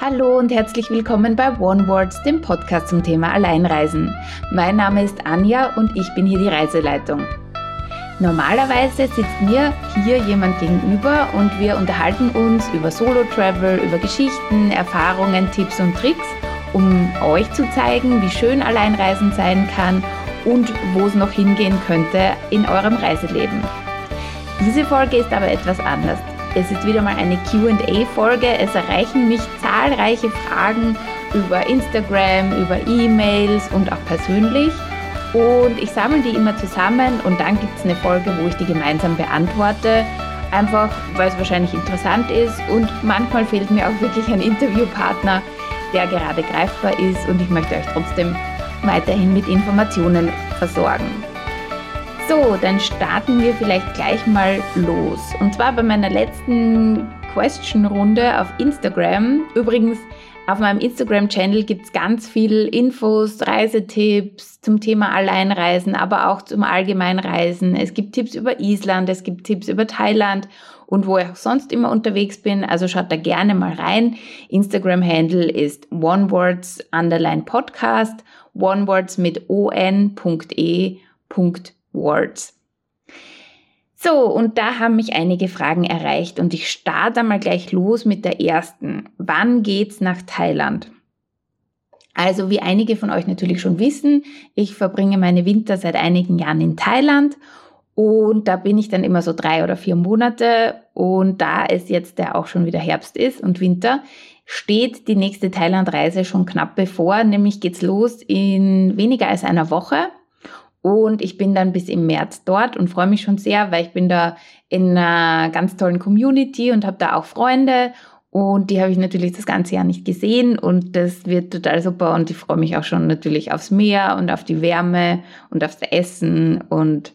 Hallo und herzlich willkommen bei One Words, dem Podcast zum Thema Alleinreisen. Mein Name ist Anja und ich bin hier die Reiseleitung. Normalerweise sitzt mir hier jemand gegenüber und wir unterhalten uns über Solo-Travel, über Geschichten, Erfahrungen, Tipps und Tricks, um euch zu zeigen, wie schön Alleinreisen sein kann und wo es noch hingehen könnte in eurem Reiseleben. Diese Folge ist aber etwas anders. Es ist wieder mal eine QA-Folge. Es erreichen mich zahlreiche Fragen über Instagram, über E-Mails und auch persönlich. Und ich sammle die immer zusammen und dann gibt es eine Folge, wo ich die gemeinsam beantworte. Einfach, weil es wahrscheinlich interessant ist und manchmal fehlt mir auch wirklich ein Interviewpartner, der gerade greifbar ist und ich möchte euch trotzdem weiterhin mit Informationen versorgen. So, dann starten wir vielleicht gleich mal los. Und zwar bei meiner letzten Question-Runde auf Instagram. Übrigens, auf meinem Instagram-Channel gibt es ganz viel Infos, Reisetipps zum Thema Alleinreisen, aber auch zum Allgemeinreisen. Es gibt Tipps über Island, es gibt Tipps über Thailand und wo ich auch sonst immer unterwegs bin. Also schaut da gerne mal rein. Instagram-Handle ist onewords underline podcast, onewords mit on.e.podcast. Words. So, und da haben mich einige Fragen erreicht und ich starte mal gleich los mit der ersten. Wann geht's nach Thailand? Also, wie einige von euch natürlich schon wissen, ich verbringe meine Winter seit einigen Jahren in Thailand und da bin ich dann immer so drei oder vier Monate und da es jetzt ja auch schon wieder Herbst ist und Winter, steht die nächste Thailandreise schon knapp bevor, nämlich geht's los in weniger als einer Woche und ich bin dann bis im März dort und freue mich schon sehr, weil ich bin da in einer ganz tollen Community und habe da auch Freunde. Und die habe ich natürlich das ganze Jahr nicht gesehen und das wird total super und ich freue mich auch schon natürlich aufs Meer und auf die Wärme und aufs Essen und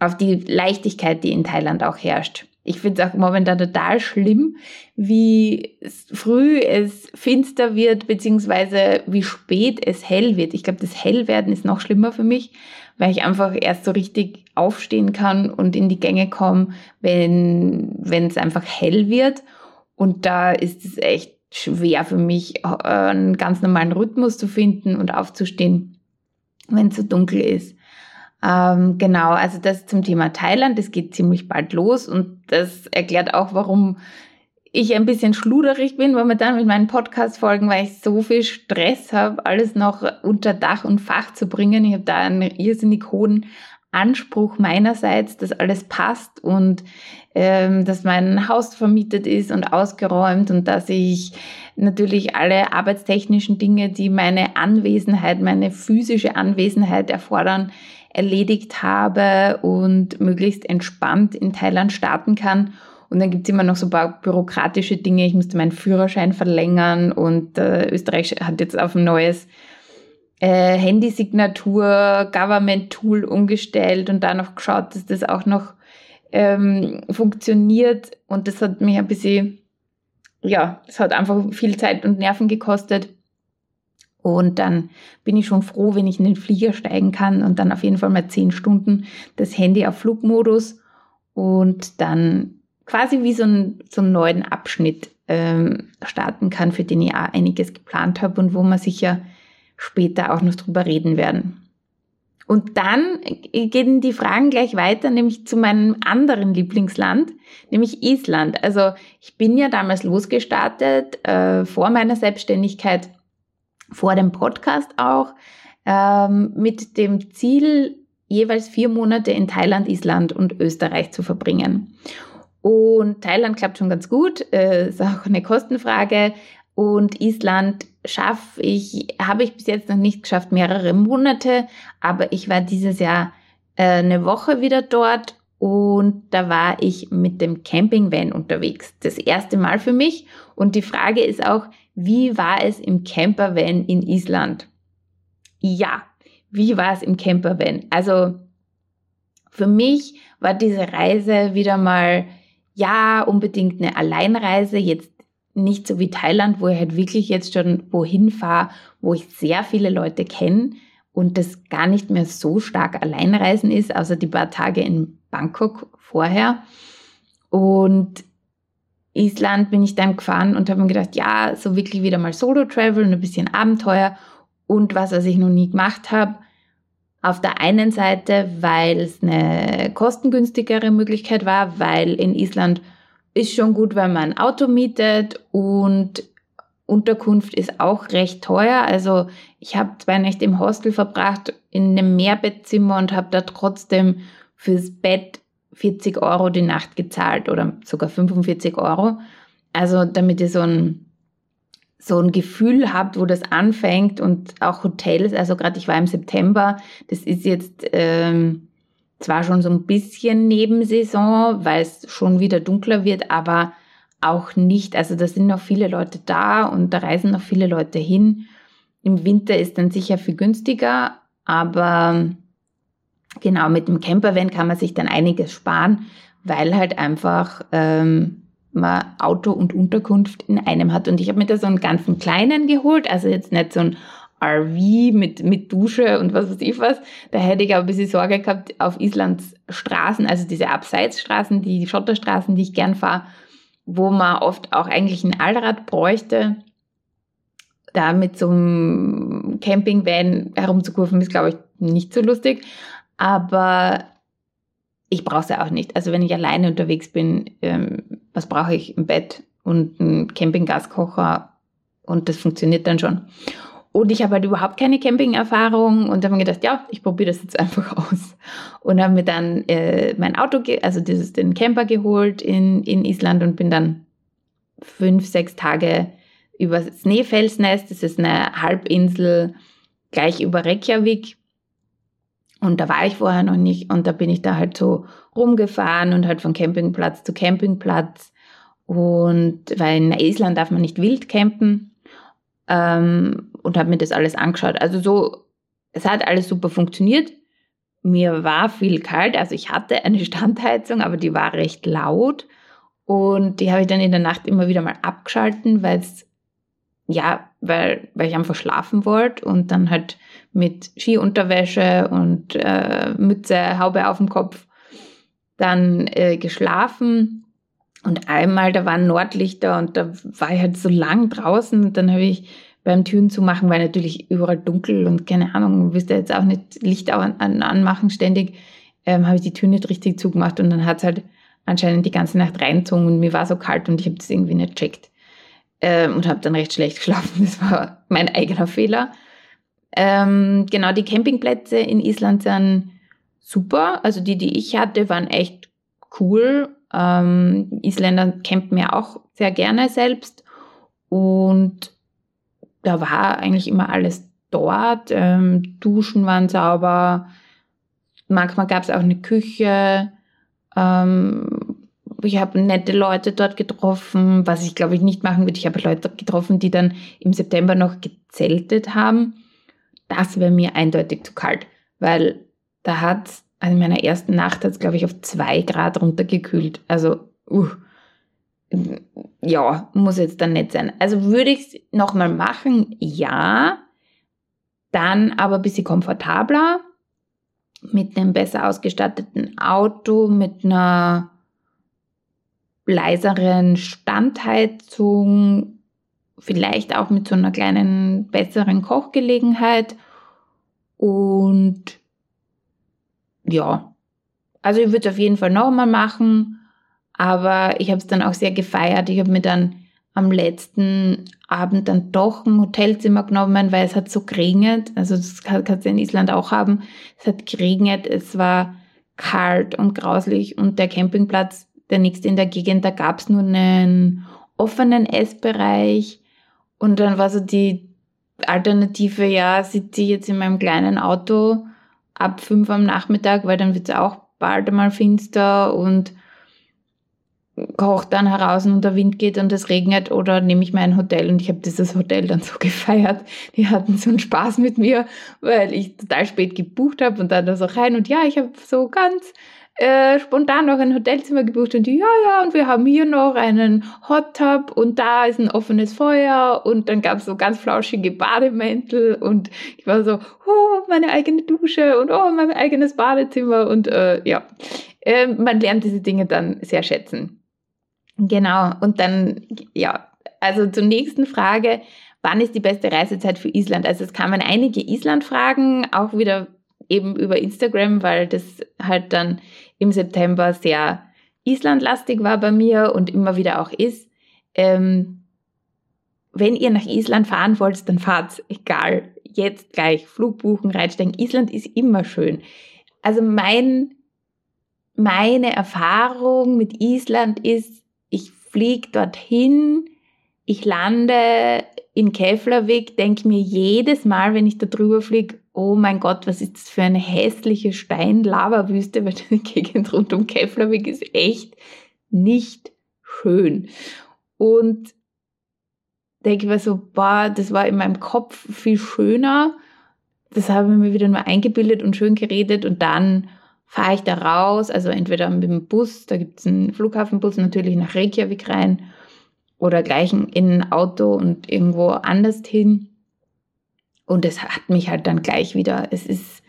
auf die Leichtigkeit, die in Thailand auch herrscht. Ich finde es auch momentan total schlimm, wie früh es finster wird, beziehungsweise wie spät es hell wird. Ich glaube, das Hellwerden ist noch schlimmer für mich, weil ich einfach erst so richtig aufstehen kann und in die Gänge komme, wenn wenn es einfach hell wird. Und da ist es echt schwer für mich, äh, einen ganz normalen Rhythmus zu finden und aufzustehen, wenn es so dunkel ist. Ähm, genau, also das zum Thema Thailand, das geht ziemlich bald los und das erklärt auch, warum ich ein bisschen schluderig bin momentan mit meinen Podcast-Folgen, weil ich so viel Stress habe, alles noch unter Dach und Fach zu bringen. Ich habe da einen irrsinnig hohen Anspruch meinerseits, dass alles passt und ähm, dass mein Haus vermietet ist und ausgeräumt und dass ich natürlich alle arbeitstechnischen Dinge, die meine Anwesenheit, meine physische Anwesenheit erfordern, erledigt habe und möglichst entspannt in Thailand starten kann. Und dann gibt's immer noch so ein paar bürokratische Dinge. Ich musste meinen Führerschein verlängern und äh, Österreich hat jetzt auf ein neues äh, Handysignatur, Government-Tool umgestellt und da noch geschaut, dass das auch noch ähm, funktioniert. Und das hat mich ein bisschen, ja, es hat einfach viel Zeit und Nerven gekostet. Und dann bin ich schon froh, wenn ich in den Flieger steigen kann und dann auf jeden Fall mal zehn Stunden das Handy auf Flugmodus und dann quasi wie so, ein, so einen neuen Abschnitt ähm, starten kann, für den ich auch einiges geplant habe und wo wir sicher später auch noch drüber reden werden. Und dann gehen die Fragen gleich weiter, nämlich zu meinem anderen Lieblingsland, nämlich Island. Also ich bin ja damals losgestartet, äh, vor meiner Selbstständigkeit, vor dem Podcast auch, ähm, mit dem Ziel, jeweils vier Monate in Thailand, Island und Österreich zu verbringen. Und Thailand klappt schon ganz gut, äh, ist auch eine Kostenfrage. Und Island schaffe ich, habe ich bis jetzt noch nicht geschafft, mehrere Monate, aber ich war dieses Jahr äh, eine Woche wieder dort und da war ich mit dem Campingvan unterwegs. Das erste Mal für mich. Und die Frage ist auch, wie war es im Campervan in Island? Ja, wie war es im Campervan? Also für mich war diese Reise wieder mal ja, unbedingt eine Alleinreise, jetzt nicht so wie Thailand, wo ich halt wirklich jetzt schon wohin fahre, wo ich sehr viele Leute kenne und das gar nicht mehr so stark Alleinreisen ist, außer die paar Tage in Bangkok vorher. Und Island bin ich dann gefahren und habe mir gedacht, ja, so wirklich wieder mal Solo-Travel und ein bisschen Abenteuer und was, was ich noch nie gemacht habe. Auf der einen Seite, weil es eine kostengünstigere Möglichkeit war, weil in Island ist schon gut, wenn man ein Auto mietet und Unterkunft ist auch recht teuer. Also ich habe zwei Nächte im Hostel verbracht in einem Mehrbettzimmer und habe da trotzdem fürs Bett 40 Euro die Nacht gezahlt oder sogar 45 Euro. Also damit ihr so ein, so ein Gefühl habt, wo das anfängt und auch Hotels, also gerade ich war im September, das ist jetzt ähm, zwar schon so ein bisschen Nebensaison, weil es schon wieder dunkler wird, aber auch nicht. Also da sind noch viele Leute da und da reisen noch viele Leute hin. Im Winter ist dann sicher viel günstiger, aber genau mit dem Campervan kann man sich dann einiges sparen, weil halt einfach ähm, man Auto und Unterkunft in einem hat. Und ich habe mir da so einen ganzen kleinen geholt, also jetzt nicht so ein RV mit, mit Dusche und was weiß ich was. Da hätte ich aber ein bisschen Sorge gehabt auf Islands Straßen, also diese Abseitsstraßen, die Schotterstraßen, die ich gern fahre, wo man oft auch eigentlich ein Allrad bräuchte. Da mit so einem Campingvan herumzukurven ist, glaube ich, nicht so lustig. Aber ich brauche es ja auch nicht. Also wenn ich alleine unterwegs bin, ähm, was brauche ich? Ein Bett und einen Campinggaskocher und das funktioniert dann schon. Und ich habe halt überhaupt keine Camping-Erfahrung und habe mir gedacht, ja, ich probiere das jetzt einfach aus. Und habe mir dann äh, mein Auto, also dieses, den Camper geholt in, in Island und bin dann fünf, sechs Tage über Schneefelsnest, das ist eine Halbinsel gleich über Reykjavik. Und da war ich vorher noch nicht und da bin ich da halt so rumgefahren und halt von Campingplatz zu Campingplatz. Und weil in Island darf man nicht wild campen ähm, und habe mir das alles angeschaut. Also so, es hat alles super funktioniert. Mir war viel kalt, also ich hatte eine Standheizung, aber die war recht laut und die habe ich dann in der Nacht immer wieder mal abgeschalten, weil ja, weil, weil ich einfach schlafen wollte und dann halt mit Skiunterwäsche und äh, Mütze, Haube auf dem Kopf dann äh, geschlafen. Und einmal, da waren Nordlichter und da war ich halt so lang draußen und dann habe ich beim Türen zu machen, weil natürlich überall dunkel und keine Ahnung, wisst ihr jetzt auch nicht Licht an, an, anmachen ständig, ähm, habe ich die Tür nicht richtig zugemacht und dann hat es halt anscheinend die ganze Nacht reinzogen und mir war so kalt und ich habe das irgendwie nicht checkt ähm, und habe dann recht schlecht geschlafen. Das war mein eigener Fehler. Ähm, genau, die Campingplätze in Island sind super. Also die, die ich hatte, waren echt cool. Ähm, Isländer campen ja auch sehr gerne selbst und da war eigentlich immer alles dort. Ähm, Duschen waren sauber. Manchmal gab es auch eine Küche. Ähm, ich habe nette Leute dort getroffen, was ich glaube ich nicht machen würde. Ich habe Leute getroffen, die dann im September noch gezeltet haben. Das wäre mir eindeutig zu kalt, weil da hat also in meiner ersten Nacht hat es glaube ich auf zwei Grad runtergekühlt. Also uh, ja, muss jetzt dann nicht sein. Also würde ich es nochmal machen, ja. Dann aber ein bisschen komfortabler, mit einem besser ausgestatteten Auto, mit einer leiseren Standheizung, vielleicht auch mit so einer kleinen besseren Kochgelegenheit. Und ja, also ich würde es auf jeden Fall nochmal machen. Aber ich habe es dann auch sehr gefeiert. Ich habe mir dann am letzten Abend dann doch ein Hotelzimmer genommen, weil es hat so geregnet. Also das kannst du in Island auch haben. Es hat geregnet, es war kalt und grauslich und der Campingplatz, der nächste in der Gegend, da gab es nur einen offenen Essbereich und dann war so die Alternative, ja, sitze ich jetzt in meinem kleinen Auto ab fünf am Nachmittag, weil dann wird es auch bald einmal finster und kocht dann heraus und der Wind geht und es regnet oder nehme ich mir ein Hotel und ich habe dieses Hotel dann so gefeiert. Die hatten so einen Spaß mit mir, weil ich total spät gebucht habe und dann da so rein und ja, ich habe so ganz äh, spontan noch ein Hotelzimmer gebucht und die, ja, ja, und wir haben hier noch einen Hot Tub und da ist ein offenes Feuer und dann gab es so ganz flauschige Bademäntel und ich war so, oh, meine eigene Dusche und oh, mein eigenes Badezimmer und äh, ja, äh, man lernt diese Dinge dann sehr schätzen. Genau, und dann, ja, also zur nächsten Frage, wann ist die beste Reisezeit für Island? Also es kamen einige Island-Fragen, auch wieder eben über Instagram, weil das halt dann im September sehr Islandlastig war bei mir und immer wieder auch ist. Ähm, wenn ihr nach Island fahren wollt, dann fahrt egal. Jetzt gleich Flug buchen, reinsteigen. Island ist immer schön. Also mein, meine Erfahrung mit Island ist, ich fliege dorthin, ich lande in Keflavik, denke mir jedes Mal, wenn ich da drüber fliege, oh mein Gott, was ist das für eine hässliche Stein-Lava-Wüste, weil die Gegend rund um Keflavik ist echt nicht schön. Und denke mir so, boah, das war in meinem Kopf viel schöner. Das habe ich mir wieder nur eingebildet und schön geredet und dann fahre ich da raus, also entweder mit dem Bus, da gibt es einen Flughafenbus natürlich nach Reykjavik rein oder gleich in ein Auto und irgendwo anders hin. Und es hat mich halt dann gleich wieder, es ist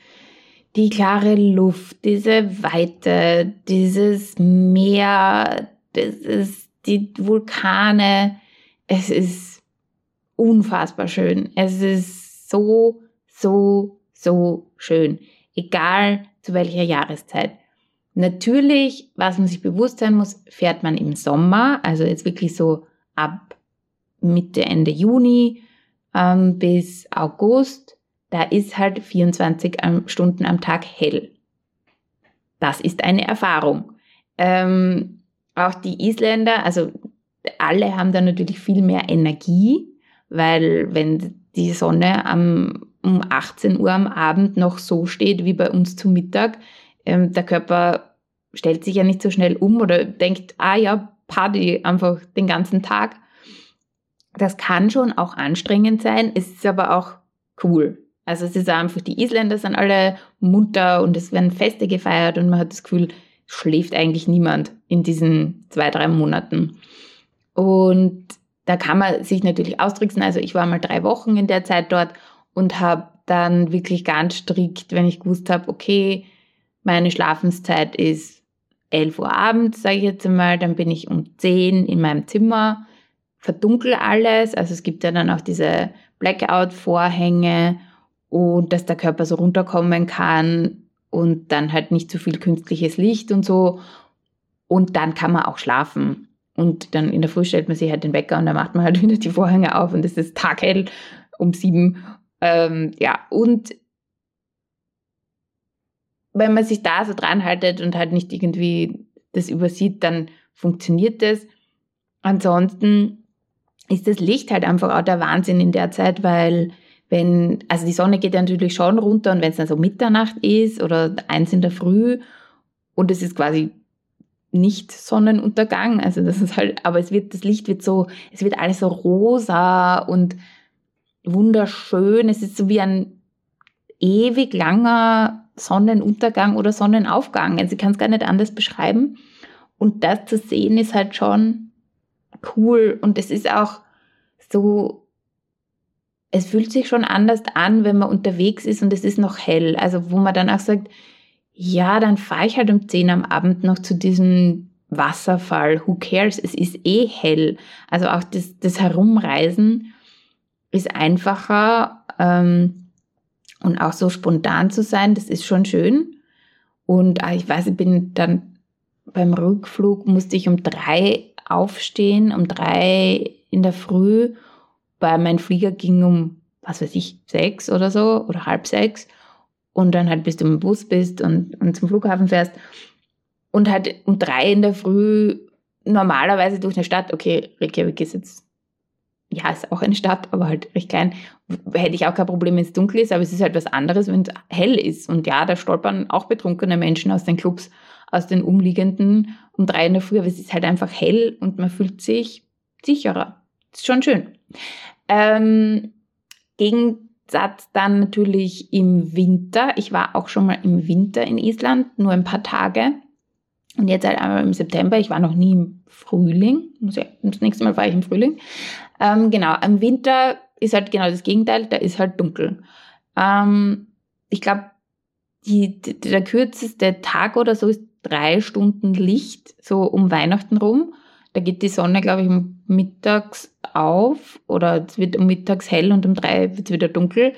die klare Luft, diese Weite, dieses Meer, das ist die Vulkane, es ist unfassbar schön. Es ist so, so, so schön. Egal zu welcher Jahreszeit. Natürlich, was man sich bewusst sein muss, fährt man im Sommer, also jetzt wirklich so ab Mitte, Ende Juni ähm, bis August, da ist halt 24 Stunden am Tag hell. Das ist eine Erfahrung. Ähm, auch die Isländer, also alle haben da natürlich viel mehr Energie, weil wenn die Sonne am, um 18 Uhr am Abend noch so steht wie bei uns zu Mittag, ähm, der Körper stellt sich ja nicht so schnell um oder denkt, ah ja, Party einfach den ganzen Tag. Das kann schon auch anstrengend sein, es ist aber auch cool. Also es ist einfach, die Isländer sind alle munter und es werden Feste gefeiert und man hat das Gefühl, schläft eigentlich niemand in diesen zwei, drei Monaten. Und da kann man sich natürlich ausdrücken. Also ich war mal drei Wochen in der Zeit dort und habe dann wirklich ganz strikt, wenn ich gewusst habe, okay, meine Schlafenszeit ist 11 Uhr abends, sage ich jetzt einmal, dann bin ich um 10 in meinem Zimmer, verdunkel alles. Also es gibt ja dann auch diese Blackout-Vorhänge und dass der Körper so runterkommen kann und dann halt nicht zu so viel künstliches Licht und so. Und dann kann man auch schlafen. Und dann in der Früh stellt man sich halt den Wecker und dann macht man halt wieder die Vorhänge auf und es ist taghell um sieben. Ähm, ja, und wenn man sich da so dran haltet und halt nicht irgendwie das übersieht, dann funktioniert das. Ansonsten ist das Licht halt einfach auch der Wahnsinn in der Zeit, weil wenn, also die Sonne geht ja natürlich schon runter und wenn es dann so Mitternacht ist oder eins in der Früh und es ist quasi nicht Sonnenuntergang, also das ist halt, aber es wird, das Licht wird so, es wird alles so rosa und wunderschön. Es ist so wie ein ewig langer Sonnenuntergang oder Sonnenaufgang. Also ich kann es gar nicht anders beschreiben. Und das zu sehen ist halt schon cool. Und es ist auch so, es fühlt sich schon anders an, wenn man unterwegs ist und es ist noch hell. Also wo man dann auch sagt, ja, dann fahre ich halt um 10 am Abend noch zu diesem Wasserfall. Who cares? Es ist eh hell. Also auch das, das Herumreisen ist einfacher ähm, und auch so spontan zu sein, das ist schon schön. Und äh, ich weiß, ich bin dann beim Rückflug musste ich um drei aufstehen, um drei in der Früh, weil mein Flieger ging um, was weiß ich, sechs oder so oder halb sechs und dann halt bis du im Bus bist und, und zum Flughafen fährst und halt um drei in der Früh normalerweise durch eine Stadt, okay, Reykjavik ist jetzt, ja, ist auch eine Stadt, aber halt recht klein, hätte ich auch kein Problem, wenn es dunkel ist, aber es ist halt was anderes, wenn es hell ist. Und ja, da stolpern auch betrunkene Menschen aus den Clubs, aus den umliegenden um drei in der Früh, aber es ist halt einfach hell und man fühlt sich sicherer. Ist schon schön. Ähm, gegen Satz dann natürlich im Winter. Ich war auch schon mal im Winter in Island, nur ein paar Tage. Und jetzt halt einmal im September. Ich war noch nie im Frühling. Das nächste Mal war ich im Frühling. Ähm, genau, im Winter ist halt genau das Gegenteil. Da ist halt dunkel. Ähm, ich glaube, der kürzeste Tag oder so ist drei Stunden Licht, so um Weihnachten rum. Da geht die Sonne, glaube ich, mittags auf oder es wird um mittags hell und um drei wird es wieder dunkel.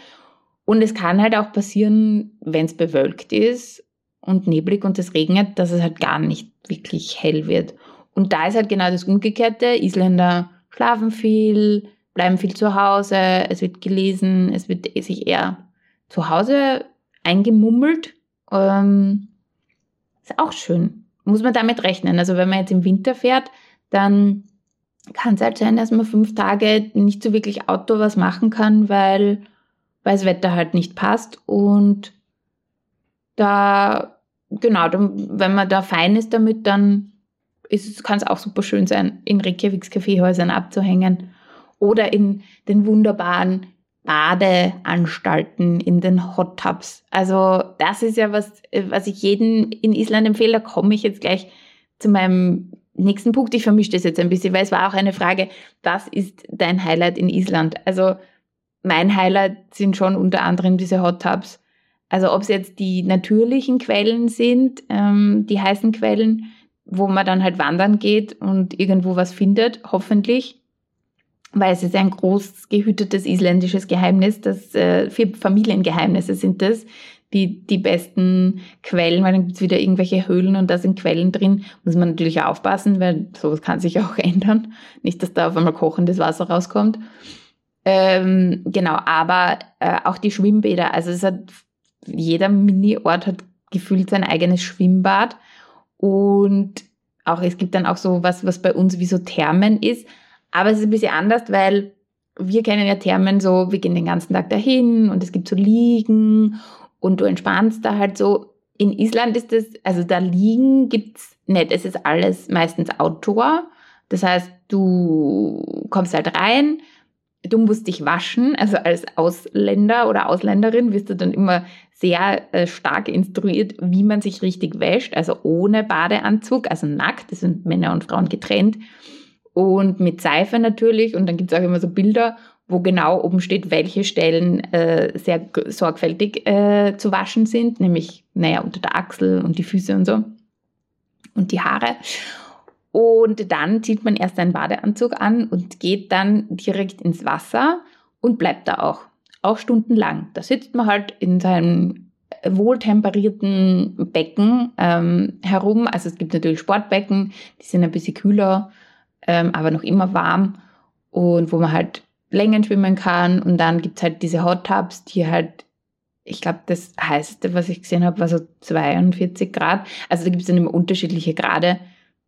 Und es kann halt auch passieren, wenn es bewölkt ist und neblig und es regnet, dass es halt gar nicht wirklich hell wird. Und da ist halt genau das Umgekehrte. Isländer schlafen viel, bleiben viel zu Hause, es wird gelesen, es wird sich eher zu Hause eingemummelt. Ähm, ist auch schön. Muss man damit rechnen. Also wenn man jetzt im Winter fährt, dann kann es halt sein, dass man fünf Tage nicht so wirklich Auto was machen kann, weil, weil das Wetter halt nicht passt. Und da, genau, dann, wenn man da fein ist damit, dann kann es auch super schön sein, in Reykjaviks Kaffeehäusern abzuhängen oder in den wunderbaren Badeanstalten, in den Hot Tubs. Also das ist ja was, was ich jedem in Island empfehle. Da komme ich jetzt gleich zu meinem nächsten Punkt. Ich vermische das jetzt ein bisschen, weil es war auch eine Frage, was ist dein Highlight in Island? Also mein Highlight sind schon unter anderem diese Hot Tubs. Also ob es jetzt die natürlichen Quellen sind, ähm, die heißen Quellen, wo man dann halt wandern geht und irgendwo was findet, hoffentlich. Weil es ist ein groß gehütetes isländisches Geheimnis, das äh, vier Familiengeheimnisse sind das, die, die besten Quellen, weil dann gibt es wieder irgendwelche Höhlen und da sind Quellen drin. Muss man natürlich aufpassen, weil sowas kann sich auch ändern. Nicht, dass da auf einmal kochendes Wasser rauskommt. Ähm, genau, aber äh, auch die Schwimmbäder, also es hat, jeder Mini-Ort hat gefühlt sein eigenes Schwimmbad und auch, es gibt dann auch so was, was bei uns wie so Thermen ist. Aber es ist ein bisschen anders, weil wir kennen ja Thermen so, wir gehen den ganzen Tag dahin und es gibt so Liegen und du entspannst da halt so. In Island ist es, also da liegen gibt's nicht. Es ist alles meistens Outdoor. Das heißt, du kommst halt rein, du musst dich waschen. Also als Ausländer oder Ausländerin wirst du dann immer sehr äh, stark instruiert, wie man sich richtig wäscht, also ohne Badeanzug, also nackt, das sind Männer und Frauen getrennt und mit Seife natürlich und dann gibt es auch immer so Bilder, wo genau oben steht, welche Stellen äh, sehr sorgfältig äh, zu waschen sind, nämlich, naja, unter der Achsel und die Füße und so und die Haare. Und dann zieht man erst einen Badeanzug an und geht dann direkt ins Wasser und bleibt da auch auch stundenlang. Da sitzt man halt in seinem wohltemperierten Becken ähm, herum. Also es gibt natürlich Sportbecken, die sind ein bisschen kühler, ähm, aber noch immer warm und wo man halt Längen schwimmen kann. Und dann gibt es halt diese Hot Tubs, die halt, ich glaube, das heißeste, was ich gesehen habe, war so 42 Grad. Also da gibt es dann immer unterschiedliche Grade.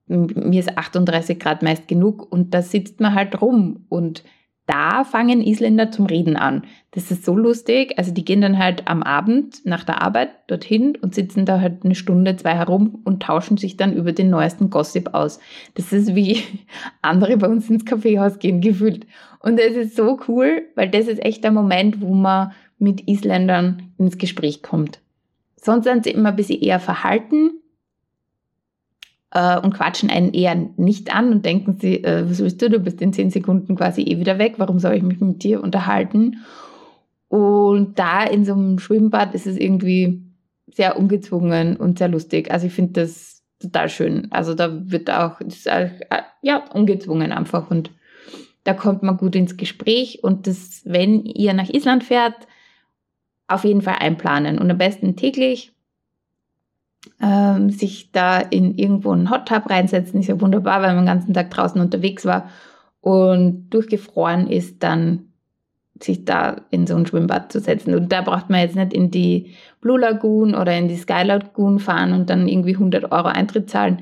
Mir ist 38 Grad meist genug und da sitzt man halt rum und da fangen Isländer zum Reden an. Das ist so lustig. Also die gehen dann halt am Abend nach der Arbeit dorthin und sitzen da halt eine Stunde, zwei herum und tauschen sich dann über den neuesten Gossip aus. Das ist wie andere bei uns ins Kaffeehaus gehen gefühlt. Und es ist so cool, weil das ist echt der Moment, wo man mit Isländern ins Gespräch kommt. Sonst sind sie immer ein bisschen eher verhalten äh, und quatschen einen eher nicht an und denken sie, äh, was willst du, du bist in zehn Sekunden quasi eh wieder weg, warum soll ich mich mit dir unterhalten? Und da in so einem Schwimmbad ist es irgendwie sehr ungezwungen und sehr lustig. Also ich finde das total schön. Also da wird auch, auch, ja, ungezwungen einfach und da kommt man gut ins Gespräch und das, wenn ihr nach Island fährt, auf jeden Fall einplanen und am besten täglich ähm, sich da in irgendwo einen Hot Tub reinsetzen, ist ja wunderbar, weil man den ganzen Tag draußen unterwegs war und durchgefroren ist, dann sich da in so ein Schwimmbad zu setzen. Und da braucht man jetzt nicht in die Blue Lagoon oder in die Sky Lagoon fahren und dann irgendwie 100 Euro Eintritt zahlen,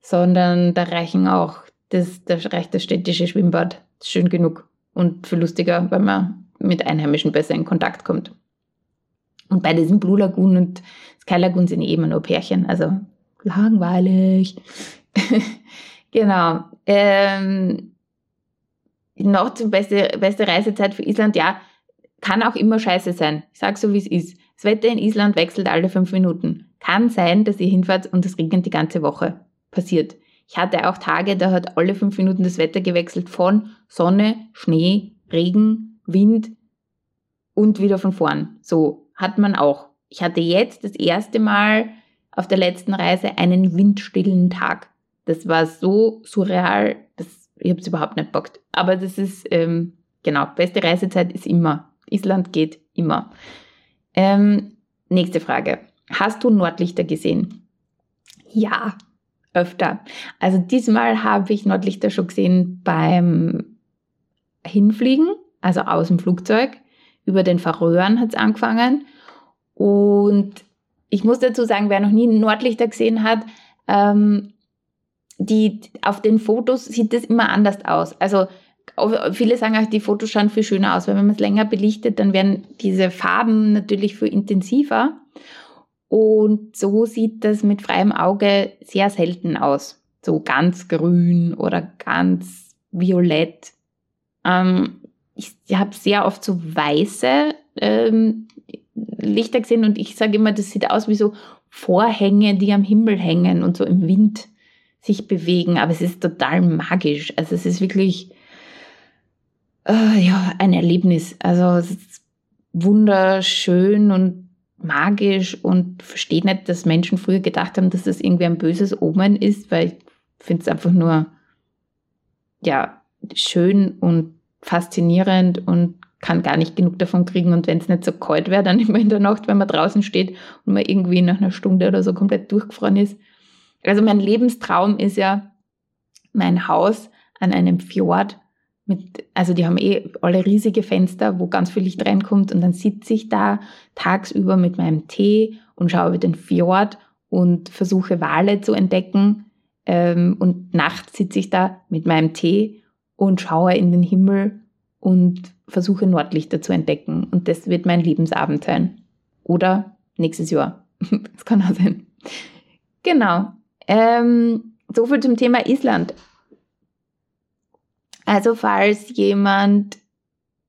sondern da reichen auch das, da reicht das städtische Schwimmbad schön genug und viel lustiger, weil man mit Einheimischen besser in Kontakt kommt. Und bei diesem Blue Lagoon und Sky Lagoon sind immer nur Pärchen, also langweilig. genau. Ähm, noch die beste, beste Reisezeit für Island, ja, kann auch immer scheiße sein. Ich sage so, wie es ist. Das Wetter in Island wechselt alle fünf Minuten. Kann sein, dass ihr hinfahrt und es regnet die ganze Woche. Passiert. Ich hatte auch Tage, da hat alle fünf Minuten das Wetter gewechselt von Sonne, Schnee, Regen, Wind und wieder von vorn. So, hat man auch. Ich hatte jetzt das erste Mal auf der letzten Reise einen windstillen Tag. Das war so surreal, das, ich habe es überhaupt nicht bockt. Aber das ist, ähm, genau, beste Reisezeit ist immer. Island geht immer. Ähm, nächste Frage. Hast du Nordlichter gesehen? Ja, öfter. Also diesmal habe ich Nordlichter schon gesehen beim Hinfliegen, also aus dem Flugzeug. Über den Färöern hat es angefangen. Und ich muss dazu sagen, wer noch nie Nordlichter gesehen hat, ähm, die, auf den Fotos sieht das immer anders aus. Also viele sagen auch, die Fotos schauen viel schöner aus, weil wenn man es länger belichtet, dann werden diese Farben natürlich viel intensiver. Und so sieht das mit freiem Auge sehr selten aus. So ganz grün oder ganz violett. Ähm, ich habe sehr oft so weiße ähm, Lichter gesehen und ich sage immer, das sieht aus wie so Vorhänge, die am Himmel hängen und so im Wind sich bewegen. Aber es ist total magisch. Also es ist wirklich äh, ja, ein Erlebnis. Also es ist wunderschön und magisch und verstehe nicht, dass Menschen früher gedacht haben, dass das irgendwie ein böses Omen ist, weil ich finde es einfach nur ja schön und faszinierend und kann gar nicht genug davon kriegen. Und wenn es nicht so kalt wäre, dann immer in der Nacht, wenn man draußen steht und man irgendwie nach einer Stunde oder so komplett durchgefroren ist. Also mein Lebenstraum ist ja mein Haus an einem Fjord mit, also die haben eh alle riesige Fenster, wo ganz viel Licht reinkommt und dann sitze ich da tagsüber mit meinem Tee und schaue über den Fjord und versuche Wale zu entdecken. Ähm, und nachts sitze ich da mit meinem Tee und schaue in den Himmel und versuche Nordlichter zu entdecken. Und das wird mein Lebensabend sein. Oder nächstes Jahr. das kann auch sein. Genau. Ähm, so viel zum Thema Island. Also falls jemand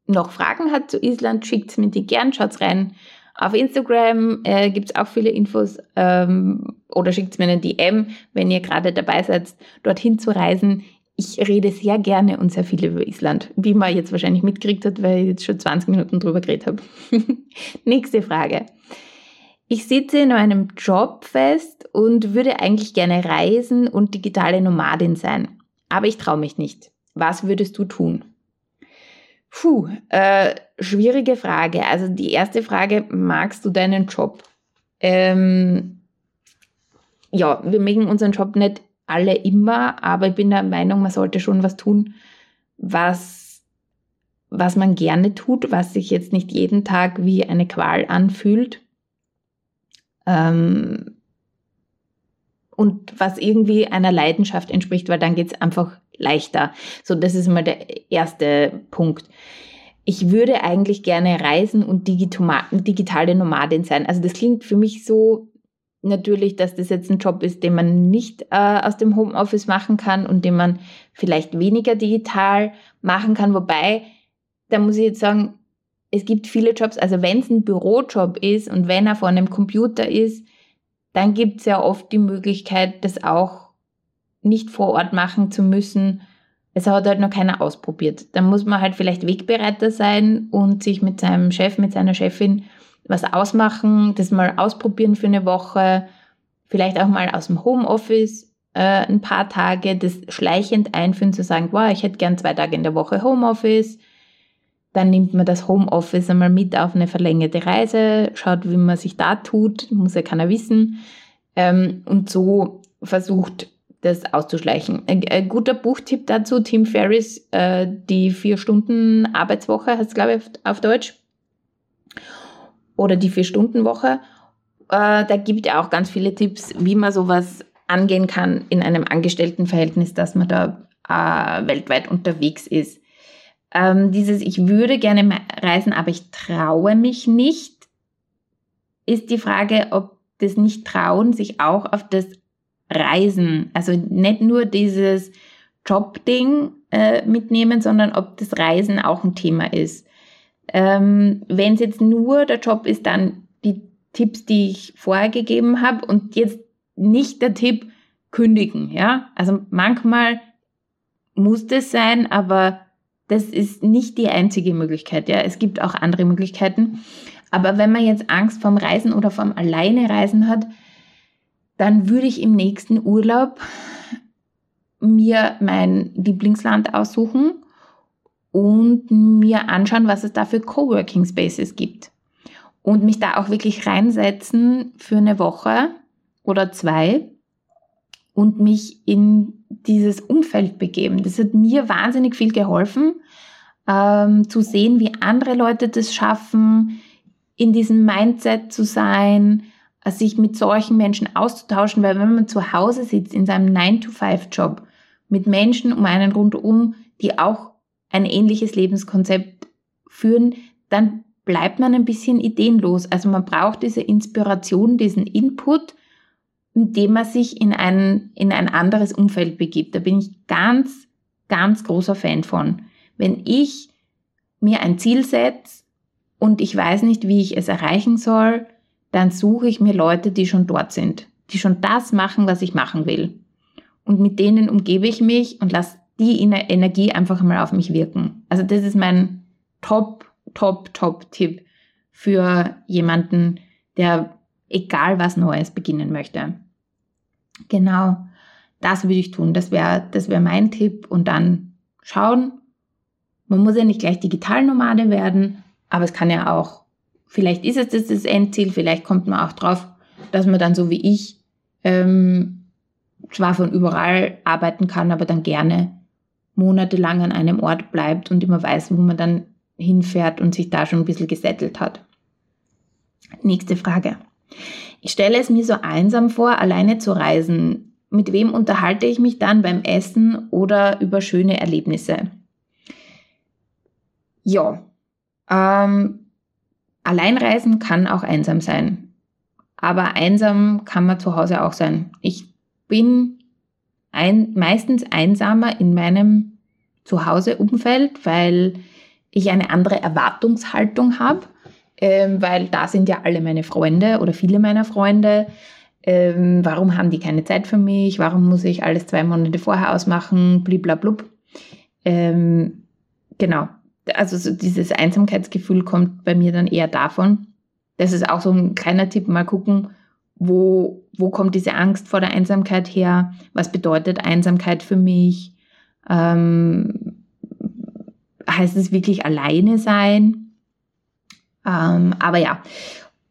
noch Fragen hat zu Island, schickt mir die gern, schaut rein. Auf Instagram äh, gibt es auch viele Infos ähm, oder schickt mir eine DM, wenn ihr gerade dabei seid, dorthin zu reisen. Ich rede sehr gerne und sehr viel über Island, wie man jetzt wahrscheinlich mitgekriegt hat, weil ich jetzt schon 20 Minuten drüber geredet habe. Nächste Frage. Ich sitze in einem Job fest und würde eigentlich gerne reisen und digitale Nomadin sein. Aber ich traue mich nicht. Was würdest du tun? Puh, äh, schwierige Frage. Also die erste Frage, magst du deinen Job? Ähm, ja, wir mögen unseren Job nicht alle immer, aber ich bin der Meinung, man sollte schon was tun, was, was man gerne tut, was sich jetzt nicht jeden Tag wie eine Qual anfühlt. Ähm, und was irgendwie einer Leidenschaft entspricht, weil dann geht es einfach leichter. So, das ist mal der erste Punkt. Ich würde eigentlich gerne reisen und digitale Nomadin sein. Also das klingt für mich so natürlich, dass das jetzt ein Job ist, den man nicht äh, aus dem Homeoffice machen kann und den man vielleicht weniger digital machen kann. Wobei, da muss ich jetzt sagen, es gibt viele Jobs, also wenn es ein Bürojob ist und wenn er vor einem Computer ist, dann gibt es ja oft die Möglichkeit, das auch nicht vor Ort machen zu müssen. Es hat halt noch keiner ausprobiert. Dann muss man halt vielleicht Wegbereiter sein und sich mit seinem Chef, mit seiner Chefin was ausmachen, das mal ausprobieren für eine Woche, vielleicht auch mal aus dem Homeoffice äh, ein paar Tage, das schleichend einführen, zu sagen, wow, ich hätte gern zwei Tage in der Woche Homeoffice. Dann nimmt man das Homeoffice einmal mit auf eine verlängerte Reise, schaut, wie man sich da tut, muss ja keiner wissen. Ähm, und so versucht das auszuschleichen. Ein, ein, guter Buchtipp dazu, Tim Ferriss, äh, die Vier-Stunden-Arbeitswoche, heißt es, glaube ich, auf Deutsch. Oder die Vier-Stunden-Woche. Äh, da gibt er auch ganz viele Tipps, wie man sowas angehen kann in einem Angestelltenverhältnis, dass man da äh, weltweit unterwegs ist. Ähm, dieses Ich würde gerne reisen, aber ich traue mich nicht, ist die Frage, ob das Nicht-Trauen sich auch auf das Reisen, also nicht nur dieses Job-Ding äh, mitnehmen, sondern ob das Reisen auch ein Thema ist. Ähm, Wenn es jetzt nur der Job ist, dann die Tipps, die ich vorher gegeben habe und jetzt nicht der Tipp kündigen, ja. Also manchmal muss das sein, aber das ist nicht die einzige Möglichkeit, ja. Es gibt auch andere Möglichkeiten. Aber wenn man jetzt Angst vorm Reisen oder vorm Alleine Reisen hat, dann würde ich im nächsten Urlaub mir mein Lieblingsland aussuchen und mir anschauen, was es da für Coworking Spaces gibt. Und mich da auch wirklich reinsetzen für eine Woche oder zwei und mich in dieses Umfeld begeben. Das hat mir wahnsinnig viel geholfen, ähm, zu sehen, wie andere Leute das schaffen, in diesem Mindset zu sein, sich mit solchen Menschen auszutauschen, weil wenn man zu Hause sitzt in seinem 9-to-5-Job mit Menschen um einen rundum, die auch ein ähnliches Lebenskonzept führen, dann bleibt man ein bisschen ideenlos. Also man braucht diese Inspiration, diesen Input, indem man sich in ein, in ein anderes Umfeld begibt. Da bin ich ganz, ganz großer Fan von. Wenn ich mir ein Ziel setze und ich weiß nicht, wie ich es erreichen soll, dann suche ich mir Leute, die schon dort sind, die schon das machen, was ich machen will. Und mit denen umgebe ich mich und lasse die Energie einfach mal auf mich wirken. Also das ist mein Top, Top, Top-Tipp für jemanden, der egal was Neues beginnen möchte. Genau, das würde ich tun. Das wäre das wär mein Tipp. Und dann schauen. Man muss ja nicht gleich Digitalnomade werden, aber es kann ja auch Vielleicht ist es das, das Endziel, vielleicht kommt man auch drauf, dass man dann so wie ich ähm, zwar von überall arbeiten kann, aber dann gerne monatelang an einem Ort bleibt und immer weiß, wo man dann hinfährt und sich da schon ein bisschen gesettelt hat. Nächste Frage. Ich stelle es mir so einsam vor, alleine zu reisen. Mit wem unterhalte ich mich dann beim Essen oder über schöne Erlebnisse? Ja, ähm, Alleinreisen kann auch einsam sein. Aber einsam kann man zu Hause auch sein. Ich bin ein, meistens einsamer in meinem Zuhause-Umfeld, weil ich eine andere Erwartungshaltung habe, ähm, weil da sind ja alle meine Freunde oder viele meiner Freunde. Ähm, warum haben die keine Zeit für mich? Warum muss ich alles zwei Monate vorher ausmachen? Bliblablub. Ähm, genau also so dieses Einsamkeitsgefühl kommt bei mir dann eher davon. Das ist auch so ein kleiner Tipp, mal gucken, wo, wo kommt diese Angst vor der Einsamkeit her? Was bedeutet Einsamkeit für mich? Ähm, heißt es wirklich alleine sein? Ähm, aber ja,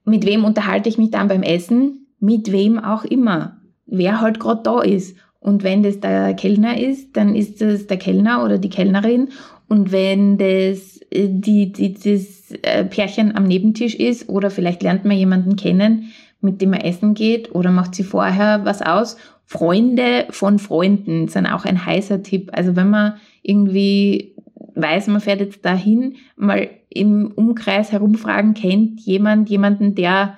mit wem unterhalte ich mich dann beim Essen? Mit wem auch immer. Wer halt gerade da ist. Und wenn das der Kellner ist, dann ist das der Kellner oder die Kellnerin. Und wenn das äh, die, die, das äh, Pärchen am Nebentisch ist oder vielleicht lernt man jemanden kennen, mit dem man essen geht oder macht sie vorher was aus. Freunde von Freunden sind auch ein heißer Tipp. Also wenn man irgendwie weiß, man fährt jetzt dahin, mal im Umkreis herumfragen, kennt jemand jemanden, der,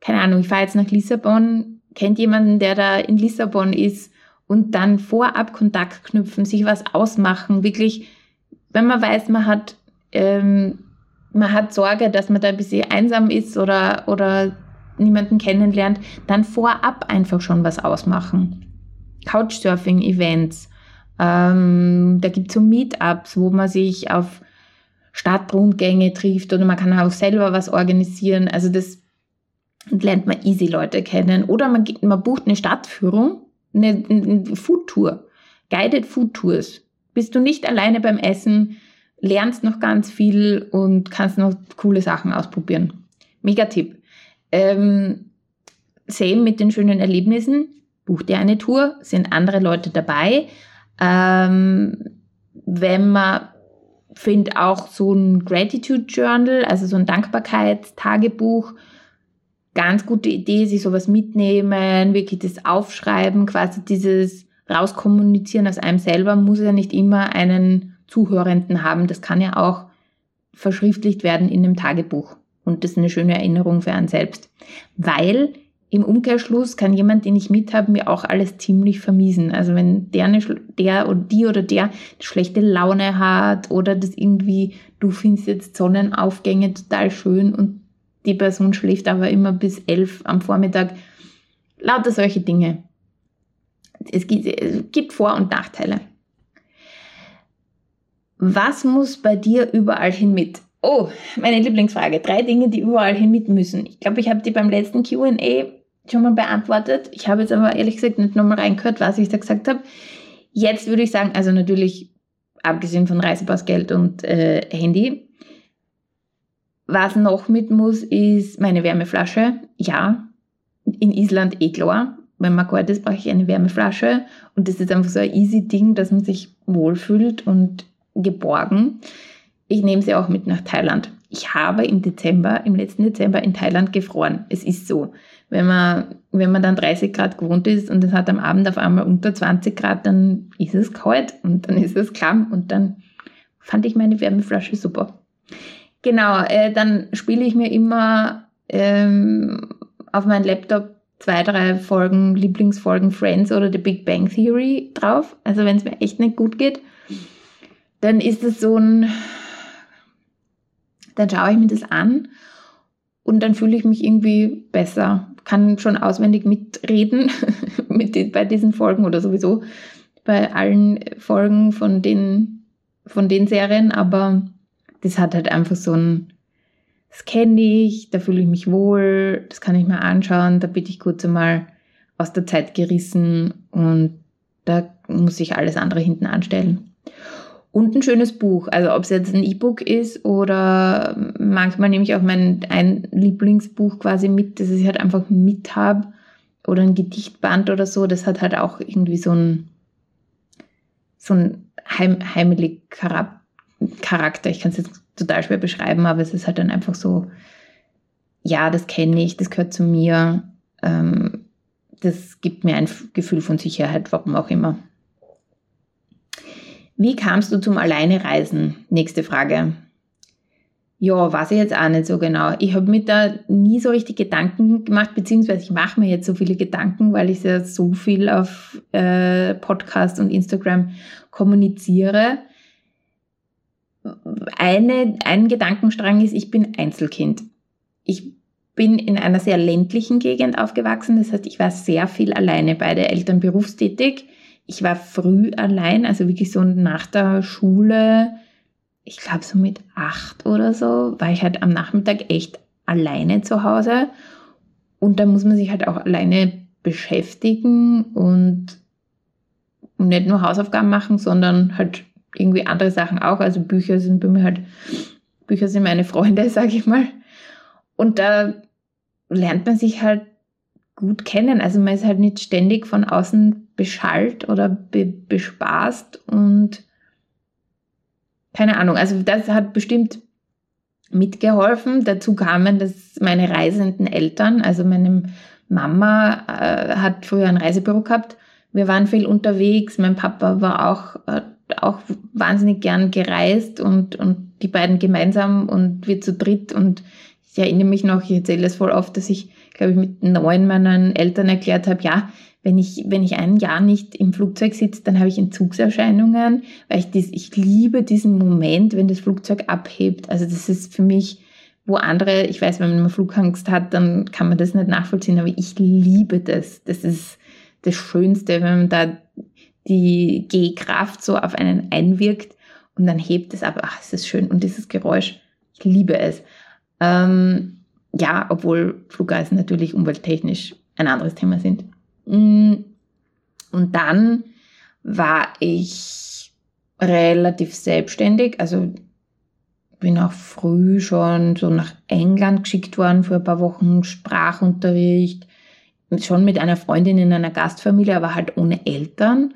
keine Ahnung, ich fahre jetzt nach Lissabon, kennt jemanden, der da in Lissabon ist und dann vorab Kontakt knüpfen, sich was ausmachen, wirklich wenn man weiß, man hat, ähm, man hat Sorge, dass man da ein bisschen einsam ist oder, oder niemanden kennenlernt, dann vorab einfach schon was ausmachen. Couchsurfing-Events. Ähm, da gibt es so Meetups, wo man sich auf Stadtrundgänge trifft oder man kann auch selber was organisieren. Also das lernt man easy Leute kennen. Oder man, man bucht eine Stadtführung, eine, eine Foodtour, Guided Food Tours bist du nicht alleine beim Essen, lernst noch ganz viel und kannst noch coole Sachen ausprobieren. Mega Tipp. Ähm, same mit den schönen Erlebnissen. Buch dir eine Tour, sind andere Leute dabei. Ähm, wenn man finde auch so ein Gratitude Journal, also so ein Dankbarkeitstagebuch, ganz gute Idee, sich sowas mitnehmen, wirklich das aufschreiben, quasi dieses rauskommunizieren aus einem selber, muss ja nicht immer einen Zuhörenden haben. Das kann ja auch verschriftlicht werden in einem Tagebuch. Und das ist eine schöne Erinnerung für einen selbst. Weil im Umkehrschluss kann jemand, den ich mit habe, mir auch alles ziemlich vermiesen. Also wenn der, eine, der oder die oder der schlechte Laune hat oder das irgendwie, du findest jetzt Sonnenaufgänge total schön und die Person schläft aber immer bis elf am Vormittag. Lauter solche Dinge es gibt Vor- und Nachteile. Was muss bei dir überall hin mit? Oh, meine Lieblingsfrage. Drei Dinge, die überall hin mit müssen. Ich glaube, ich habe die beim letzten QA schon mal beantwortet. Ich habe jetzt aber ehrlich gesagt nicht nochmal reingehört, was ich da gesagt habe. Jetzt würde ich sagen, also natürlich abgesehen von Reisepassgeld und äh, Handy. Was noch mit muss, ist meine Wärmeflasche. Ja, in Island eh klar. Wenn man kalt ist, brauche ich eine Wärmeflasche. Und das ist einfach so ein easy Ding, dass man sich wohlfühlt und geborgen. Ich nehme sie auch mit nach Thailand. Ich habe im Dezember, im letzten Dezember in Thailand gefroren. Es ist so. Wenn man, wenn man dann 30 Grad gewohnt ist und es hat am Abend auf einmal unter 20 Grad, dann ist es kalt und dann ist es klamm und dann fand ich meine Wärmeflasche super. Genau, äh, dann spiele ich mir immer ähm, auf meinen Laptop zwei, drei Folgen, Lieblingsfolgen Friends oder The Big Bang Theory drauf. Also wenn es mir echt nicht gut geht, dann ist es so ein, dann schaue ich mir das an und dann fühle ich mich irgendwie besser. Kann schon auswendig mitreden mit die, bei diesen Folgen oder sowieso bei allen Folgen von den, von den Serien, aber das hat halt einfach so ein, das kenne ich, da fühle ich mich wohl, das kann ich mir anschauen, da bin ich kurz einmal aus der Zeit gerissen und da muss ich alles andere hinten anstellen und ein schönes Buch. Also ob es jetzt ein E-Book ist oder manchmal nehme ich auch mein ein Lieblingsbuch quasi mit, das ich halt einfach mit habe oder ein Gedichtband oder so. Das hat halt auch irgendwie so ein so ein heim, heimelig Charakter. Ich kann es jetzt total schwer beschreiben, aber es ist halt dann einfach so, ja, das kenne ich, das gehört zu mir. Ähm, das gibt mir ein Gefühl von Sicherheit, warum auch immer. Wie kamst du zum Alleinereisen? Nächste Frage. Ja, weiß ich jetzt auch nicht so genau. Ich habe mir da nie so richtig Gedanken gemacht, beziehungsweise ich mache mir jetzt so viele Gedanken, weil ich ja so viel auf äh, Podcast und Instagram kommuniziere. Eine, ein Gedankenstrang ist, ich bin Einzelkind. Ich bin in einer sehr ländlichen Gegend aufgewachsen. Das heißt, ich war sehr viel alleine, beide Eltern berufstätig ich war früh allein, also wirklich so nach der Schule, ich glaube so mit acht oder so, war ich halt am Nachmittag echt alleine zu Hause. Und da muss man sich halt auch alleine beschäftigen und nicht nur Hausaufgaben machen, sondern halt irgendwie andere Sachen auch. Also Bücher sind bei mir halt, Bücher sind meine Freunde, sage ich mal. Und da lernt man sich halt gut kennen. Also man ist halt nicht ständig von außen beschallt oder be bespaßt und keine Ahnung. Also das hat bestimmt mitgeholfen. Dazu kamen dass meine reisenden Eltern, also meine Mama äh, hat früher ein Reisebüro gehabt. Wir waren viel unterwegs. Mein Papa war auch, äh, auch wahnsinnig gern gereist und, und die beiden gemeinsam und wir zu dritt. Und ich erinnere mich noch, ich erzähle es voll oft, dass ich glaube ich, mit neun meinen Eltern erklärt habe, ja, wenn ich, wenn ich ein Jahr nicht im Flugzeug sitze, dann habe ich Entzugserscheinungen, weil ich, das, ich liebe diesen Moment, wenn das Flugzeug abhebt. Also das ist für mich, wo andere, ich weiß, wenn man Flugangst hat, dann kann man das nicht nachvollziehen, aber ich liebe das. Das ist das Schönste, wenn man da die Gehkraft so auf einen einwirkt und dann hebt es ab. Ach, es ist schön. Und dieses Geräusch, ich liebe es. Ähm, ja, obwohl Flugreisen natürlich umwelttechnisch ein anderes Thema sind. Mm, und dann war ich relativ selbstständig, also bin auch früh schon so nach England geschickt worden für ein paar Wochen Sprachunterricht, schon mit einer Freundin in einer Gastfamilie, aber halt ohne Eltern.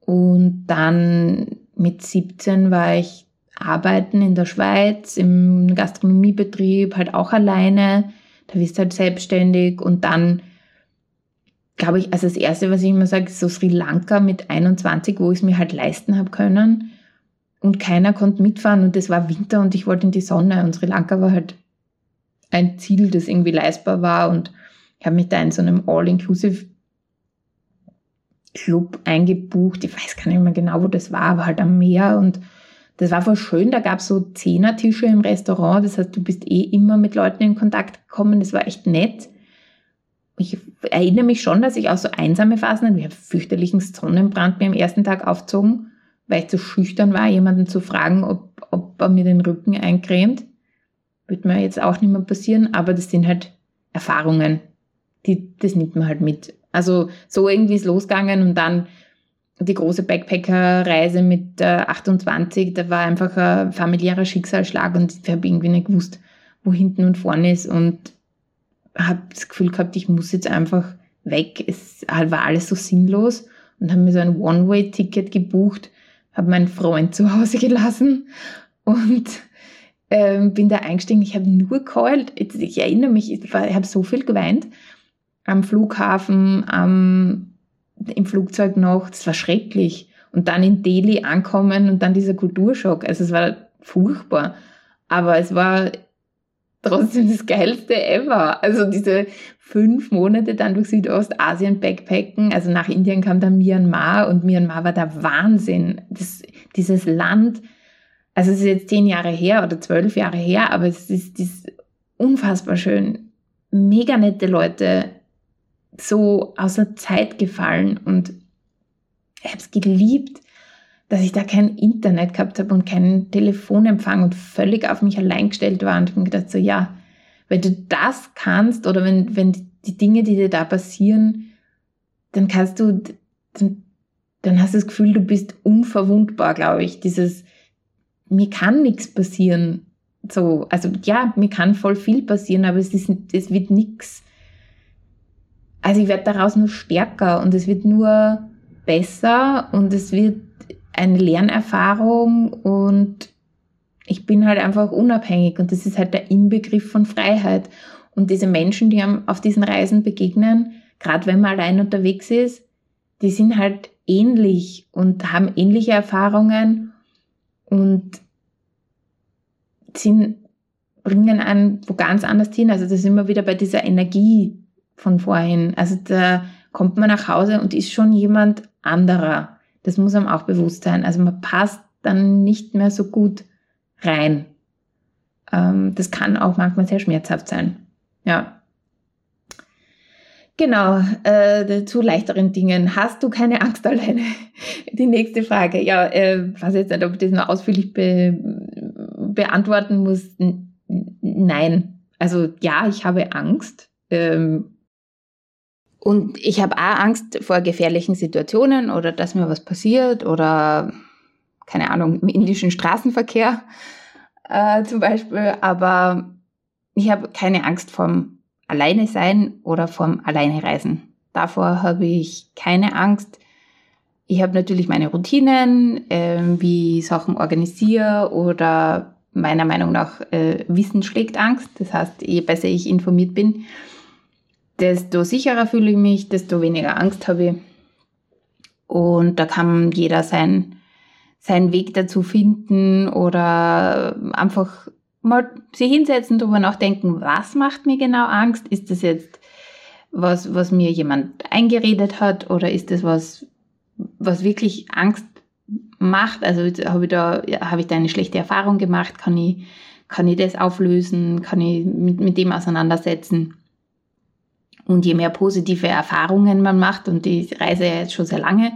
Und dann mit 17 war ich arbeiten in der Schweiz im Gastronomiebetrieb, halt auch alleine. Da bist du halt selbstständig und dann glaube ich, also das erste, was ich immer sage, ist so Sri Lanka mit 21, wo ich es mir halt leisten habe können. Und keiner konnte mitfahren und es war Winter und ich wollte in die Sonne und Sri Lanka war halt ein Ziel, das irgendwie leistbar war und ich habe mich da in so einem All-Inclusive Club eingebucht. Ich weiß gar nicht mehr genau, wo das war, aber halt am Meer und das war voll schön, da gab es so Zehnertische im Restaurant, das heißt, du bist eh immer mit Leuten in Kontakt gekommen, das war echt nett. Ich erinnere mich schon, dass ich auch so einsame Phasen hatte. Ich habe fürchterlichen Sonnenbrand mir am ersten Tag aufgezogen, weil ich zu schüchtern war, jemanden zu fragen, ob, ob er mir den Rücken eincremt. Wird mir jetzt auch nicht mehr passieren, aber das sind halt Erfahrungen, die, das nimmt man halt mit. Also so irgendwie ist losgegangen und dann die große Backpacker-Reise mit äh, 28, da war einfach ein familiärer Schicksalsschlag und ich habe irgendwie nicht gewusst, wo hinten und vorne ist und habe das Gefühl gehabt, ich muss jetzt einfach weg. Es war alles so sinnlos und habe mir so ein One-Way-Ticket gebucht, habe meinen Freund zu Hause gelassen und ähm, bin da eingestiegen. Ich habe nur geheult. Ich erinnere mich, ich, ich habe so viel geweint am Flughafen, am, im Flugzeug noch. Das war schrecklich. Und dann in Delhi ankommen und dann dieser Kulturschock. Also es war furchtbar. Aber es war trotzdem das geilste ever. Also diese fünf Monate dann durch Südostasien backpacken. Also nach Indien kam dann Myanmar und Myanmar war der Wahnsinn. Das, dieses Land, also es ist jetzt zehn Jahre her oder zwölf Jahre her, aber es ist, ist unfassbar schön. Mega nette Leute, so außer Zeit gefallen und ich habe es geliebt, dass ich da kein Internet gehabt habe und keinen Telefonempfang und völlig auf mich allein gestellt war und habe mir gedacht, so ja, wenn du das kannst oder wenn, wenn die Dinge, die dir da passieren, dann kannst du, dann, dann hast du das Gefühl, du bist unverwundbar, glaube ich. Dieses, mir kann nichts passieren. So, also ja, mir kann voll viel passieren, aber es, ist, es wird nichts also ich werde daraus nur stärker und es wird nur besser und es wird eine Lernerfahrung und ich bin halt einfach unabhängig und das ist halt der Inbegriff von Freiheit. Und diese Menschen, die einem auf diesen Reisen begegnen, gerade wenn man allein unterwegs ist, die sind halt ähnlich und haben ähnliche Erfahrungen und sind, bringen einen wo ganz anders hin. Also das ist immer wieder bei dieser Energie, von vorhin. Also da kommt man nach Hause und ist schon jemand anderer. Das muss einem auch bewusst sein. Also man passt dann nicht mehr so gut rein. Ähm, das kann auch manchmal sehr schmerzhaft sein. Ja. Genau, äh, zu leichteren Dingen. Hast du keine Angst alleine? Die nächste Frage. Ja, äh, weiß jetzt nicht, ob ich das noch ausführlich be beantworten muss. N nein. Also ja, ich habe Angst. Ähm, und ich habe auch Angst vor gefährlichen Situationen oder dass mir was passiert oder keine Ahnung, im indischen Straßenverkehr äh, zum Beispiel. Aber ich habe keine Angst vom Alleine sein oder vom Alleine reisen. Davor habe ich keine Angst. Ich habe natürlich meine Routinen, äh, wie Sachen organisiere oder meiner Meinung nach äh, Wissen schlägt Angst. Das heißt, je besser ich informiert bin, desto sicherer fühle ich mich, desto weniger Angst habe ich. Und da kann jeder sein, seinen Weg dazu finden oder einfach mal sich hinsetzen, darüber nachdenken, was macht mir genau Angst? Ist das jetzt was, was mir jemand eingeredet hat oder ist das was, was wirklich Angst macht? Also habe ich da, habe ich da eine schlechte Erfahrung gemacht? Kann ich, kann ich das auflösen? Kann ich mit, mit dem auseinandersetzen? Und je mehr positive Erfahrungen man macht, und ich reise ja jetzt schon sehr lange,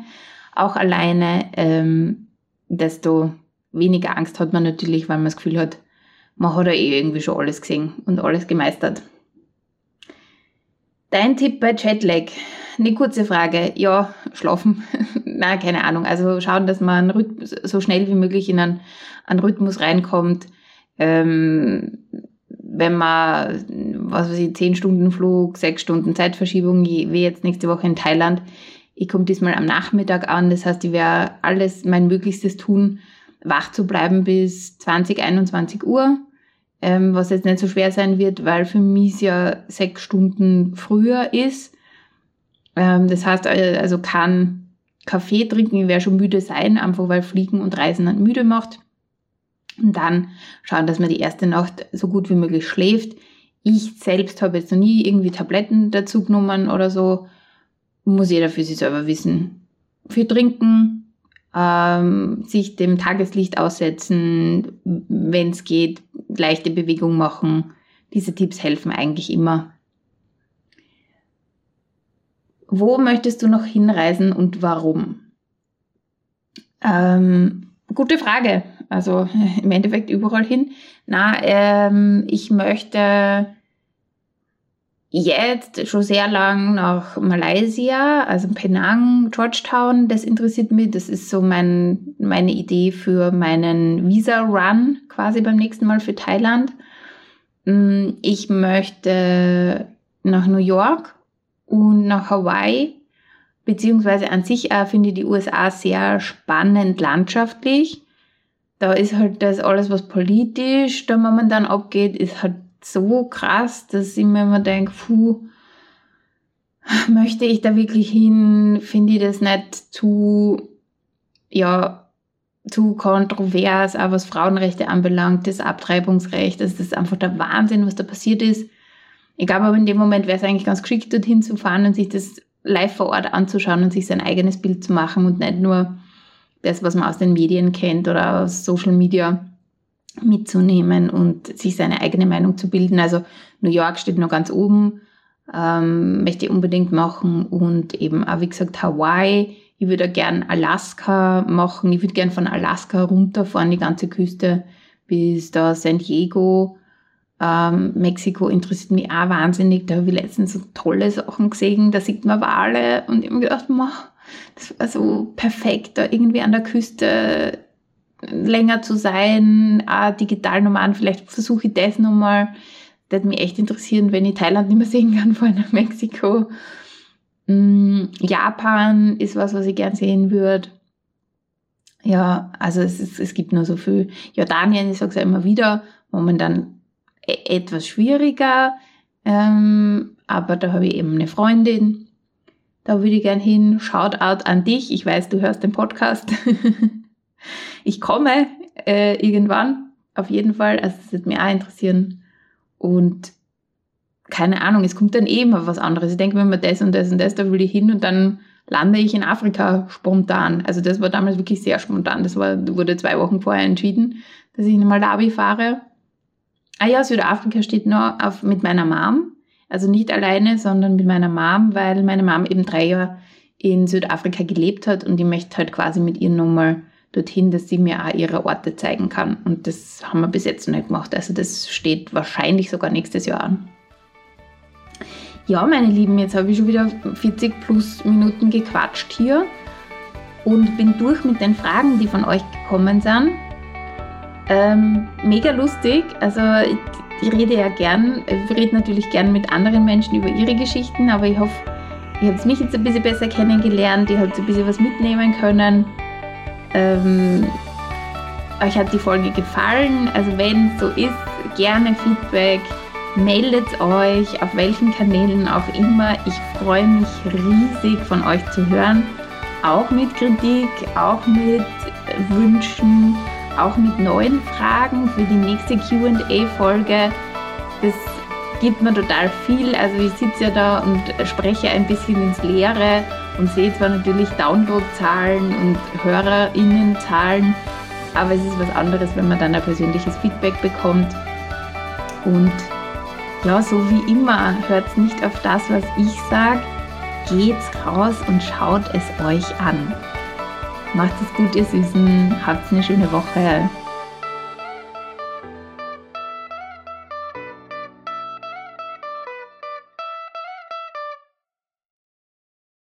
auch alleine, ähm, desto weniger Angst hat man natürlich, weil man das Gefühl hat, man hat ja eh irgendwie schon alles gesehen und alles gemeistert. Dein Tipp bei Jetlag? Eine kurze Frage. Ja, schlafen. Na, keine Ahnung. Also schauen, dass man so schnell wie möglich in einen, einen Rhythmus reinkommt. Ähm, wenn man, was weiß ich, 10 Stunden Flug, 6 Stunden Zeitverschiebung, wie jetzt nächste Woche in Thailand, ich komme diesmal am Nachmittag an, das heißt, ich werde alles mein Möglichstes tun, wach zu bleiben bis 20, 21 Uhr, ähm, was jetzt nicht so schwer sein wird, weil für mich es ja sechs Stunden früher ist. Ähm, das heißt, äh, also kann Kaffee trinken, ich werde schon müde sein, einfach weil Fliegen und Reisen dann müde macht. Und dann schauen, dass man die erste Nacht so gut wie möglich schläft. Ich selbst habe jetzt noch nie irgendwie Tabletten dazu genommen oder so. Muss jeder für sich selber wissen. Für Trinken, ähm, sich dem Tageslicht aussetzen, wenn es geht, leichte Bewegung machen. Diese Tipps helfen eigentlich immer. Wo möchtest du noch hinreisen und warum? Ähm, gute Frage. Also im Endeffekt überall hin. Na, ähm, ich möchte jetzt schon sehr lang nach Malaysia, also Penang, Georgetown. Das interessiert mich. Das ist so mein, meine Idee für meinen Visa-Run quasi beim nächsten Mal für Thailand. Mm, ich möchte nach New York und nach Hawaii, beziehungsweise an sich äh, finde ich die USA sehr spannend landschaftlich. Da ist halt das alles, was politisch da momentan abgeht, ist halt so krass, dass ich mir immer denke, puh, möchte ich da wirklich hin? Finde ich das nicht zu, ja, zu kontrovers, auch was Frauenrechte anbelangt, das Abtreibungsrecht, das ist einfach der Wahnsinn, was da passiert ist. Ich glaube aber in dem Moment wäre es eigentlich ganz geschickt, dorthin zu fahren und sich das live vor Ort anzuschauen und sich sein eigenes Bild zu machen und nicht nur das, was man aus den Medien kennt oder aus Social Media mitzunehmen und sich seine eigene Meinung zu bilden. Also New York steht noch ganz oben, ähm, möchte ich unbedingt machen und eben auch wie gesagt Hawaii. Ich würde gern Alaska machen. Ich würde gern von Alaska runterfahren, die ganze Küste bis da San Diego. Ähm, Mexiko interessiert mich auch wahnsinnig. Da habe ich letztens so tolle Sachen gesehen. Da sieht man Wale und ich habe mir gedacht, das war so perfekt, da irgendwie an der Küste länger zu sein, auch digital nochmal vielleicht versuche ich das nochmal. Das würde mich echt interessieren, wenn ich Thailand nicht mehr sehen kann, vor allem Mexiko. Mm, Japan ist was, was ich gern sehen würde. Ja, also es, ist, es gibt nur so viel. Jordanien, ich sage es ja immer wieder, momentan e etwas schwieriger, ähm, aber da habe ich eben eine Freundin, da würde ich gern hin. Shoutout an dich, ich weiß, du hörst den Podcast. ich komme äh, irgendwann, auf jeden Fall. Also das würde mich auch interessieren. Und keine Ahnung, es kommt dann eben auf was anderes. Ich denke mir immer das und das und das, da will ich hin und dann lande ich in Afrika spontan. Also das war damals wirklich sehr spontan. Das war, wurde zwei Wochen vorher entschieden, dass ich in Malawi fahre. Ah ja, Südafrika steht noch auf, mit meiner Mom. Also nicht alleine, sondern mit meiner Mom, weil meine Mom eben drei Jahre in Südafrika gelebt hat und ich möchte halt quasi mit ihr nochmal dorthin, dass sie mir auch ihre Orte zeigen kann. Und das haben wir bis jetzt noch nicht gemacht. Also das steht wahrscheinlich sogar nächstes Jahr an. Ja, meine Lieben, jetzt habe ich schon wieder 40 plus Minuten gequatscht hier und bin durch mit den Fragen, die von euch gekommen sind. Ähm, mega lustig. Also ich, ich rede ja gern, ich rede natürlich gern mit anderen Menschen über ihre Geschichten, aber ich hoffe, ihr habt mich jetzt ein bisschen besser kennengelernt, ihr habt ein bisschen was mitnehmen können. Ähm, euch hat die Folge gefallen. Also wenn es so ist, gerne Feedback. Meldet euch auf welchen Kanälen auch immer. Ich freue mich riesig von euch zu hören. Auch mit Kritik, auch mit Wünschen, auch mit neuen Fragen für die nächste QA-Folge. Das gibt mir total viel. Also ich sitze ja da und spreche ein bisschen ins Leere und sehe zwar natürlich Downloadzahlen und HörerInnenzahlen, aber es ist was anderes, wenn man dann ein persönliches Feedback bekommt. Und ja, so wie immer, hört nicht auf das, was ich sage. Geht's raus und schaut es euch an. Macht es gut, ihr Süßen. Habt eine schöne Woche.